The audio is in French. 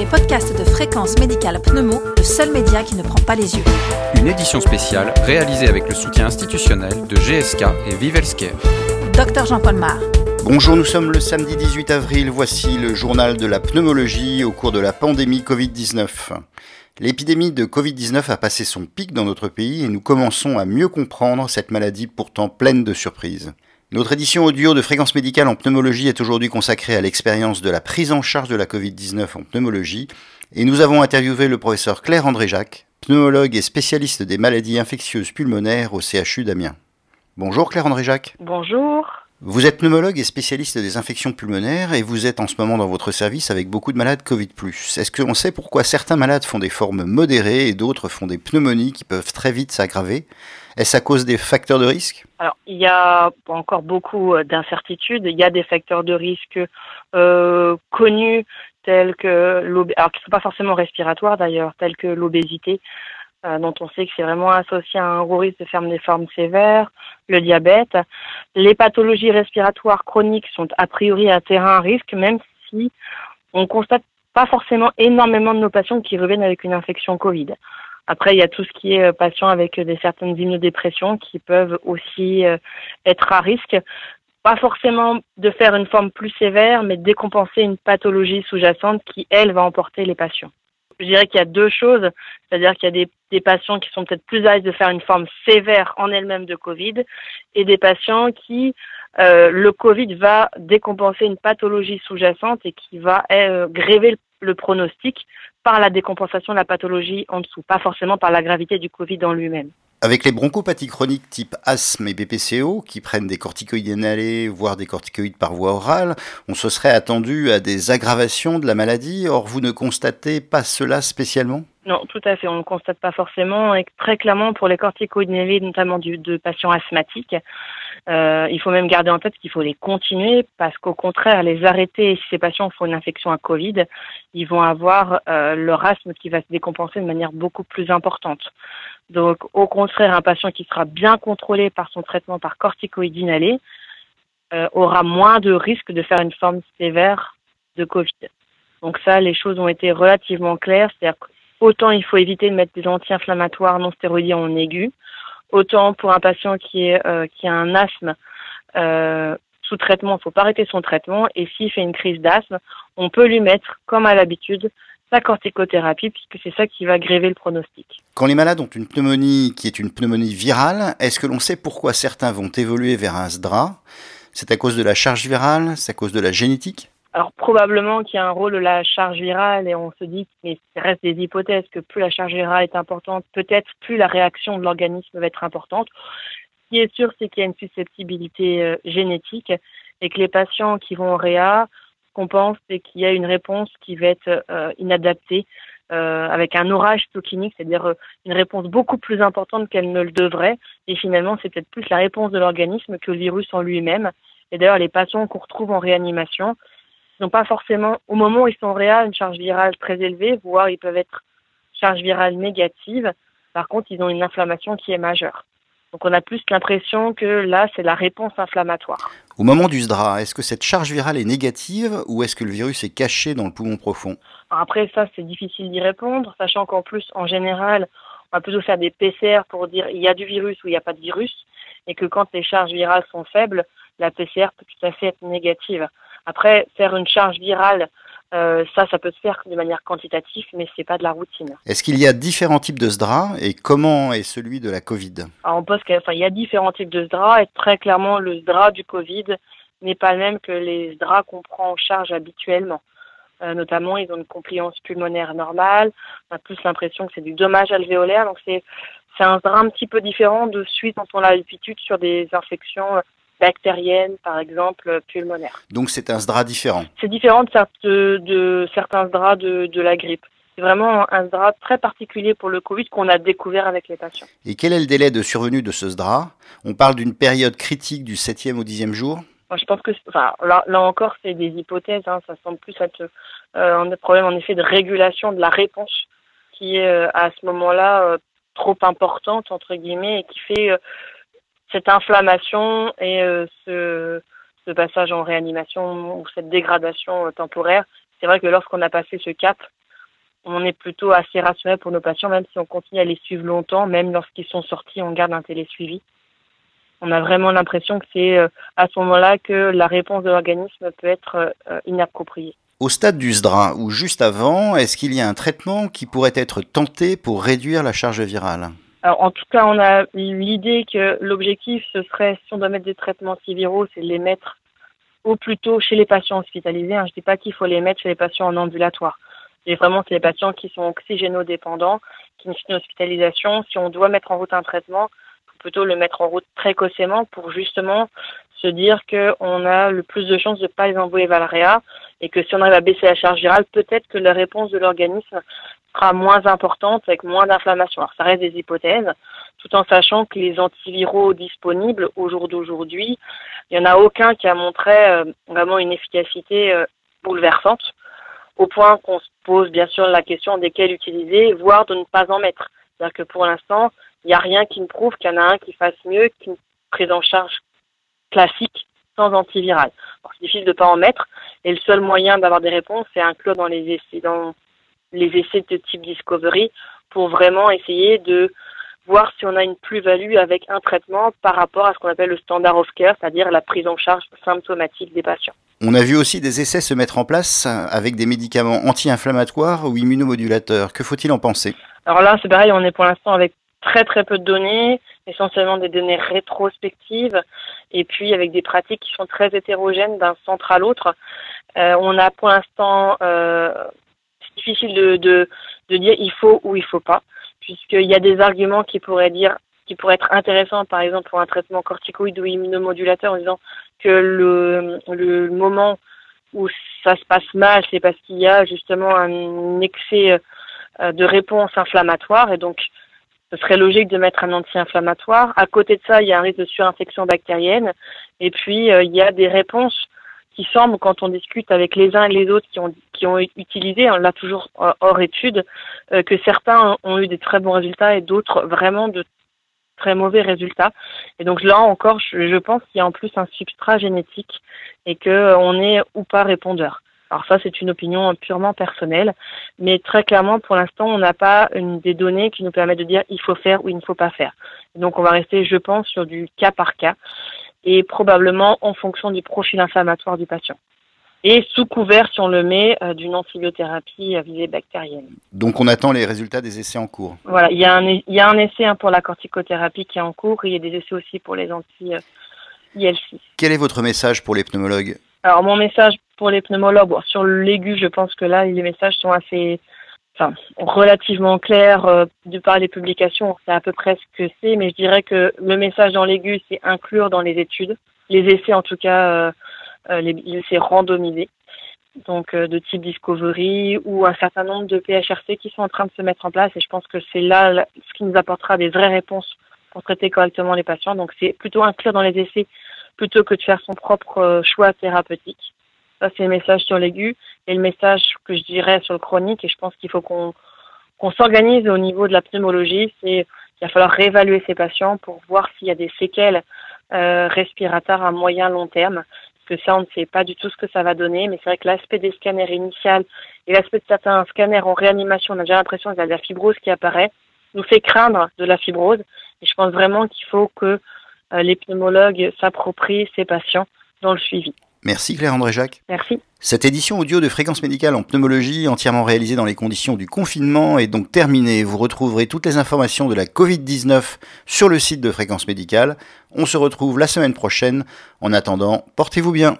les podcasts de Fréquence Médicale Pneumo, le seul média qui ne prend pas les yeux. Une édition spéciale réalisée avec le soutien institutionnel de GSK et Vivelscare. Docteur Jean-Paul Mar. Bonjour, nous sommes le samedi 18 avril. Voici le journal de la pneumologie au cours de la pandémie Covid-19. L'épidémie de Covid-19 a passé son pic dans notre pays et nous commençons à mieux comprendre cette maladie pourtant pleine de surprises. Notre édition audio de fréquence médicale en pneumologie est aujourd'hui consacrée à l'expérience de la prise en charge de la Covid-19 en pneumologie et nous avons interviewé le professeur Claire André Jacques, pneumologue et spécialiste des maladies infectieuses pulmonaires au CHU d'Amiens. Bonjour Claire André Jacques. Bonjour. Vous êtes pneumologue et spécialiste des infections pulmonaires et vous êtes en ce moment dans votre service avec beaucoup de malades Covid+. Est-ce que l'on sait pourquoi certains malades font des formes modérées et d'autres font des pneumonies qui peuvent très vite s'aggraver? Est-ce à cause des facteurs de risque? Alors, il y a encore beaucoup euh, d'incertitudes. Il y a des facteurs de risque euh, connus tels que alors qui ne sont pas forcément respiratoires d'ailleurs, tels que l'obésité, euh, dont on sait que c'est vraiment associé à un gros risque de faire des formes sévères, le diabète. Les pathologies respiratoires chroniques sont a priori à terrain à risque, même si on constate pas forcément énormément de nos patients qui reviennent avec une infection Covid. Après, il y a tout ce qui est euh, patient avec des certaines immunodépressions qui peuvent aussi euh, être à risque. Pas forcément de faire une forme plus sévère, mais décompenser une pathologie sous-jacente qui, elle, va emporter les patients. Je dirais qu'il y a deux choses, c'est-à-dire qu'il y a des, patients qui sont peut-être plus à l'aise de faire une forme sévère en elle-même de Covid et des patients qui, euh, le Covid va décompenser une pathologie sous-jacente et qui va gréver le pronostic par la décompensation de la pathologie en dessous, pas forcément par la gravité du Covid en lui-même. Avec les bronchopathies chroniques type asthme et BPCO, qui prennent des corticoïdes inhalés, voire des corticoïdes par voie orale, on se serait attendu à des aggravations de la maladie. Or, vous ne constatez pas cela spécialement? Non, tout à fait. On ne constate pas forcément. Et très clairement, pour les corticoïdes inhalés, notamment de patients asthmatiques, euh, il faut même garder en tête qu'il faut les continuer parce qu'au contraire, les arrêter, si ces patients font une infection à Covid, ils vont avoir euh, leur asthme qui va se décompenser de manière beaucoup plus importante. Donc, au contraire, un patient qui sera bien contrôlé par son traitement par corticoïdes inhalés euh, aura moins de risque de faire une forme sévère de Covid. Donc ça, les choses ont été relativement claires. C'est-à-dire autant il faut éviter de mettre des anti-inflammatoires non stéroïdiens en aigu, autant pour un patient qui, est, euh, qui a un asthme euh, sous traitement, il ne faut pas arrêter son traitement. Et s'il fait une crise d'asthme, on peut lui mettre, comme à l'habitude, sa corticothérapie, puisque c'est ça qui va gréver le pronostic. Quand les malades ont une pneumonie qui est une pneumonie virale, est-ce que l'on sait pourquoi certains vont évoluer vers un SDRA C'est à cause de la charge virale? C'est à cause de la génétique? Alors probablement qu'il y a un rôle de la charge virale et on se dit, mais ça reste des hypothèses, que plus la charge virale est importante, peut-être plus la réaction de l'organisme va être importante. Ce qui est sûr, c'est qu'il y a une susceptibilité euh, génétique et que les patients qui vont au réa, qu'on pense, c'est qu'il y a une réponse qui va être euh, inadaptée, euh, avec un orage cytokinique, c'est-à-dire euh, une réponse beaucoup plus importante qu'elle ne le devrait. Et finalement, c'est peut-être plus la réponse de l'organisme que le virus en lui-même. Et d'ailleurs, les patients qu'on retrouve en réanimation n'ont pas forcément, au moment où ils sont en réa, une charge virale très élevée, voire ils peuvent être charge virale négative. Par contre, ils ont une inflammation qui est majeure. Donc on a plus l'impression que là, c'est la réponse inflammatoire. Au moment du SDRA, est-ce que cette charge virale est négative ou est-ce que le virus est caché dans le poumon profond? Après ça, c'est difficile d'y répondre, sachant qu'en plus, en général, on va plutôt faire des PCR pour dire il y a du virus ou il n'y a pas de virus, et que quand les charges virales sont faibles, la PCR peut tout à fait être négative. Après, faire une charge virale euh, ça, ça peut se faire de manière quantitative, mais c'est pas de la routine. Est-ce qu'il y a différents types de SDRA et comment est celui de la Covid? Alors, on pense qu'il y a différents types de SDRA et très clairement, le SDRA du Covid n'est pas le même que les SDRA qu'on prend en charge habituellement. Euh, notamment, ils ont une compliance pulmonaire normale. On a plus l'impression que c'est du dommage alvéolaire. Donc, c'est c'est un SDRA un petit peu différent de suite dont on a l'habitude sur des infections bactérienne, par exemple, pulmonaire. Donc c'est un SDRA différent C'est différent de, de, certains SDRA de, de la grippe. C'est vraiment un SDRA très particulier pour le Covid qu'on a découvert avec les patients. Et quel est le délai de survenue de ce SDRA On parle d'une période critique du 7e au 10e jour? Moi, je pense que, enfin, là, là encore, c'est des hypothèses. Hein, ça semble plus être euh, un problème, en effet, de régulation de la réponse qui est euh, à ce moment-là euh, trop importante, entre guillemets, et qui fait cette inflammation et euh, ce, passage en réanimation ou cette dégradation euh, temporaire, c'est vrai que lorsqu'on a passé ce cap, on est plutôt assez rassuré pour nos patients, même si on continue à les suivre longtemps, même lorsqu'ils sont sortis, on garde un télésuivi. On a vraiment l'impression que c'est euh, à ce moment-là que la réponse de l'organisme peut être inappropriée. Au stade du SDRA ou juste avant, est-ce qu'il y a un traitement qui pourrait être tenté pour réduire la charge virale? Alors, en tout cas, on a l'idée que l'objectif, ce serait, si on doit mettre des traitements antiviraux, c'est de les mettre au plus tôt chez les patients hospitalisés. Hein. Je ne dis pas qu'il faut les mettre chez les patients en ambulatoire. Et vraiment, c'est les patients qui sont oxygénodépendants, qui ont une hospitalisation. Si on doit mettre en route un traitement, plutôt le mettre en route précocement pour justement se dire qu'on a le plus de chances de ne pas les envoyer vers l'AREA et que si on arrive à baisser la charge virale, peut-être que la réponse de l'organisme sera moins importante avec moins d'inflammation. Alors ça reste des hypothèses, tout en sachant que les antiviraux disponibles au jour d'aujourd'hui, il n'y en a aucun qui a montré euh, vraiment une efficacité euh, bouleversante, au point qu'on se pose bien sûr la question desquels utiliser, voire de ne pas en mettre. C'est-à-dire que pour l'instant, il n'y a rien qui me prouve qu'il y en a un qui fasse mieux qu'une prise en charge classique sans antiviral. C'est difficile de ne pas en mettre et le seul moyen d'avoir des réponses, c'est inclure dans les essais, dans les essais de type Discovery pour vraiment essayer de voir si on a une plus-value avec un traitement par rapport à ce qu'on appelle le standard of care, c'est-à-dire la prise en charge symptomatique des patients. On a vu aussi des essais se mettre en place avec des médicaments anti-inflammatoires ou immunomodulateurs. Que faut-il en penser? Alors là, c'est pareil, on est pour l'instant avec très très peu de données, essentiellement des données rétrospectives, et puis avec des pratiques qui sont très hétérogènes d'un centre à l'autre. Euh, on a pour l'instant, euh, c'est difficile de, de, de, dire il faut ou il faut pas, puisqu'il y a des arguments qui pourraient dire qui pourraient être intéressants, par exemple pour un traitement corticoïde ou immunomodulateur, en disant que le, le moment où ça se passe mal, c'est parce qu'il y a justement un excès euh, de réponse inflammatoire, et donc ce serait logique de mettre un anti-inflammatoire. À côté de ça, il y a un risque de surinfection bactérienne. Et puis, euh, il y a des réponses qui semblent, quand on discute avec les uns et les autres qui ont, qui ont utilisé, on l'a toujours euh, hors étude, euh, que certains ont eu des très bons résultats et d'autres vraiment de très mauvais résultats. Et donc là encore, je, je pense qu'il y a en plus un substrat génétique et qu'on est ou pas répondeur. Alors ça, c'est une opinion purement personnelle, mais très clairement, pour l'instant, on n'a pas une, des données qui nous permettent de dire il faut faire ou il ne faut pas faire. Donc on va rester, je pense, sur du cas par cas et probablement en fonction du profil inflammatoire du patient. Et sous couvert, si on le met, euh, d'une antibiothérapie à visée bactérienne. Donc on attend les résultats des essais en cours. Voilà, il y a un, il y a un essai hein, pour la corticothérapie qui est en cours et il y a des essais aussi pour les anti-IL6. Quel est votre message pour les pneumologues alors mon message pour les pneumologues, sur l'aigu, je pense que là, les messages sont assez, enfin, relativement clairs euh, de par les publications. C'est à peu près ce que c'est, mais je dirais que le message dans l'aigu, c'est inclure dans les études, les essais en tout cas, euh, euh les, essais randomisés, donc euh, de type Discovery ou un certain nombre de PHRC qui sont en train de se mettre en place. Et je pense que c'est là ce qui nous apportera des vraies réponses pour traiter correctement les patients. Donc c'est plutôt inclure dans les essais plutôt que de faire son propre euh, choix thérapeutique. Ça, c'est le message sur l'aigu. Et le message que je dirais sur le chronique, et je pense qu'il faut qu'on qu'on s'organise au niveau de la pneumologie, c'est qu'il va falloir réévaluer ces patients pour voir s'il y a des séquelles euh, respiratoires à moyen long terme. Parce que ça, on ne sait pas du tout ce que ça va donner, mais c'est vrai que l'aspect des scanners initial et l'aspect de certains scanners en réanimation, on a déjà l'impression qu'il y a de la fibrose qui apparaît, nous fait craindre de la fibrose. Et je pense vraiment qu'il faut que euh, les pneumologues s'approprient ces patients dans le suivi. Merci Claire-André Jacques. Merci. Cette édition audio de Fréquence Médicale en pneumologie, entièrement réalisée dans les conditions du confinement, est donc terminée. Vous retrouverez toutes les informations de la Covid-19 sur le site de Fréquence Médicale. On se retrouve la semaine prochaine. En attendant, portez-vous bien.